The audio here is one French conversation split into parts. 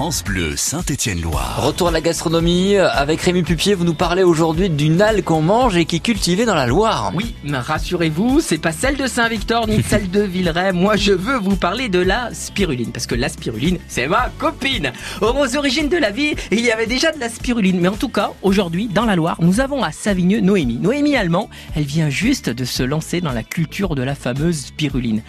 France Bleu, Saint-Étienne-Loire. Retour à la gastronomie avec Rémi Pupier. Vous nous parlez aujourd'hui d'une algue qu'on mange et qui est cultivée dans la Loire. Oui, mais rassurez-vous, c'est pas celle de Saint-Victor ni celle de Villeray. Moi, je veux vous parler de la spiruline parce que la spiruline, c'est ma copine. Aux origines de la vie, il y avait déjà de la spiruline, mais en tout cas, aujourd'hui, dans la Loire, nous avons à Savigneux Noémie. Noémie allemand, elle vient juste de se lancer dans la culture de la fameuse spiruline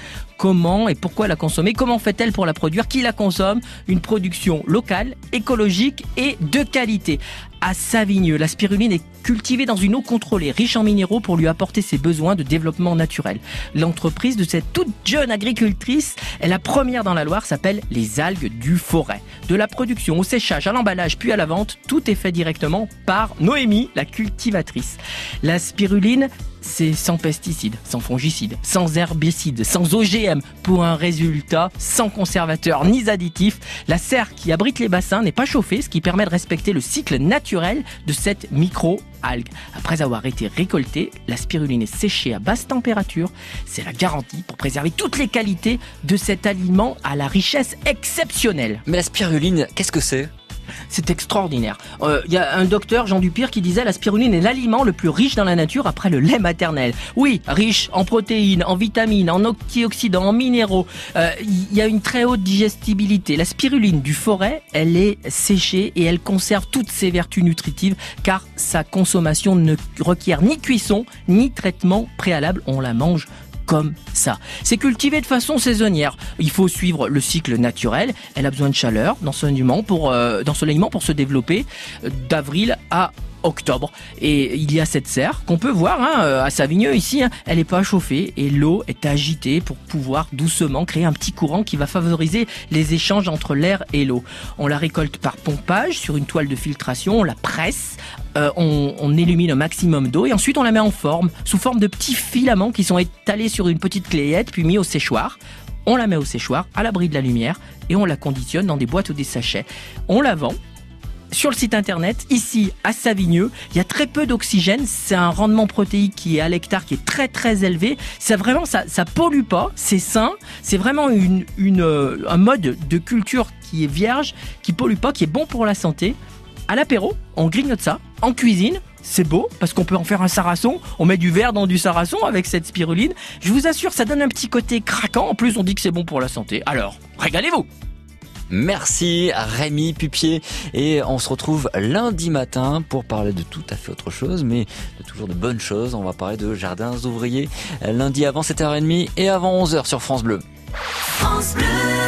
comment et pourquoi la consommer, comment fait-elle pour la produire, qui la consomme, une production locale, écologique et de qualité. À Savigneux, la spiruline est cultivée dans une eau contrôlée, riche en minéraux pour lui apporter ses besoins de développement naturel. L'entreprise de cette toute jeune agricultrice est la première dans la Loire, s'appelle les algues du forêt. De la production au séchage, à l'emballage, puis à la vente, tout est fait directement par Noémie, la cultivatrice. La spiruline c'est sans pesticides, sans fongicides, sans herbicides, sans OGM, pour un résultat sans conservateur ni additifs. La serre qui abrite les bassins n'est pas chauffée, ce qui permet de respecter le cycle naturel de cette micro-algue. Après avoir été récoltée, la spiruline est séchée à basse température. C'est la garantie pour préserver toutes les qualités de cet aliment à la richesse exceptionnelle. Mais la spiruline, qu'est-ce que c'est? C'est extraordinaire. Il euh, y a un docteur, Jean Dupire, qui disait la spiruline est l'aliment le plus riche dans la nature après le lait maternel. Oui, riche en protéines, en vitamines, en antioxydants, en minéraux. Il euh, y a une très haute digestibilité. La spiruline du forêt, elle est séchée et elle conserve toutes ses vertus nutritives car sa consommation ne requiert ni cuisson ni traitement préalable. On la mange comme ça. C'est cultivé de façon saisonnière. Il faut suivre le cycle naturel. Elle a besoin de chaleur, d'ensoleillement pour, euh, pour se développer d'avril à octobre. Et il y a cette serre qu'on peut voir hein, euh, à Savigneux ici. Hein. Elle n'est pas chauffée et l'eau est agitée pour pouvoir doucement créer un petit courant qui va favoriser les échanges entre l'air et l'eau. On la récolte par pompage sur une toile de filtration, on la presse, euh, on, on, illumine un maximum d'eau et ensuite on la met en forme, sous forme de petits filaments qui sont étalés sur une petite clayette puis mis au séchoir. On la met au séchoir, à l'abri de la lumière, et on la conditionne dans des boîtes ou des sachets. On la vend sur le site internet, ici à Savigneux, il y a très peu d'oxygène. C'est un rendement protéique qui est à l'hectare qui est très très élevé. Ça vraiment, ça, ça pollue pas. C'est sain. C'est vraiment une, euh, un mode de culture qui est vierge, qui pollue pas, qui est bon pour la santé. À l'apéro, on grignote ça. En cuisine, c'est beau parce qu'on peut en faire un sarrason. On met du verre dans du sarrason avec cette spiruline. Je vous assure, ça donne un petit côté craquant. En plus, on dit que c'est bon pour la santé. Alors, régalez-vous Merci Rémi Pupier et on se retrouve lundi matin pour parler de tout à fait autre chose mais toujours de bonnes choses. On va parler de jardins ouvriers lundi avant 7h30 et avant 11h sur France Bleu. France Bleu